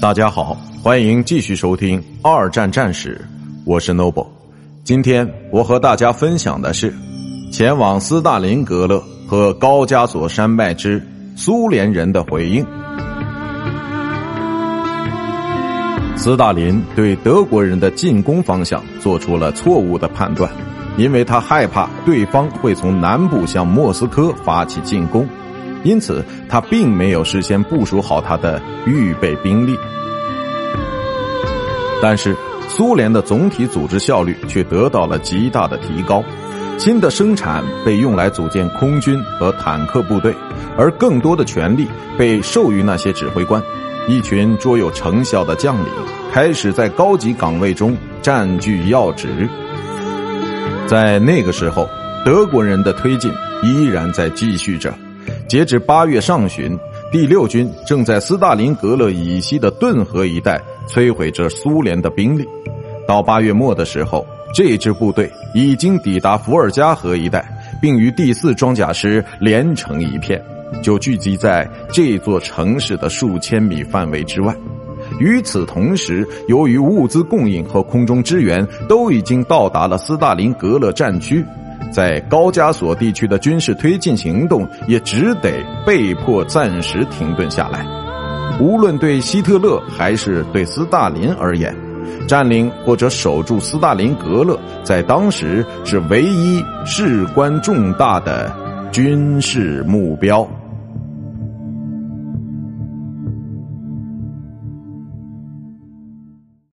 大家好，欢迎继续收听《二战战史》，我是 Noble。今天我和大家分享的是前往斯大林格勒和高加索山脉之苏联人的回应。斯大林对德国人的进攻方向做出了错误的判断，因为他害怕对方会从南部向莫斯科发起进攻。因此，他并没有事先部署好他的预备兵力。但是，苏联的总体组织效率却得到了极大的提高。新的生产被用来组建空军和坦克部队，而更多的权力被授予那些指挥官。一群卓有成效的将领开始在高级岗位中占据要职。在那个时候，德国人的推进依然在继续着。截至八月上旬，第六军正在斯大林格勒以西的顿河一带摧毁着苏联的兵力。到八月末的时候，这支部队已经抵达伏尔加河一带，并与第四装甲师连成一片，就聚集在这座城市的数千米范围之外。与此同时，由于物资供应和空中支援都已经到达了斯大林格勒战区。在高加索地区的军事推进行动也只得被迫暂时停顿下来。无论对希特勒还是对斯大林而言，占领或者守住斯大林格勒，在当时是唯一事关重大的军事目标。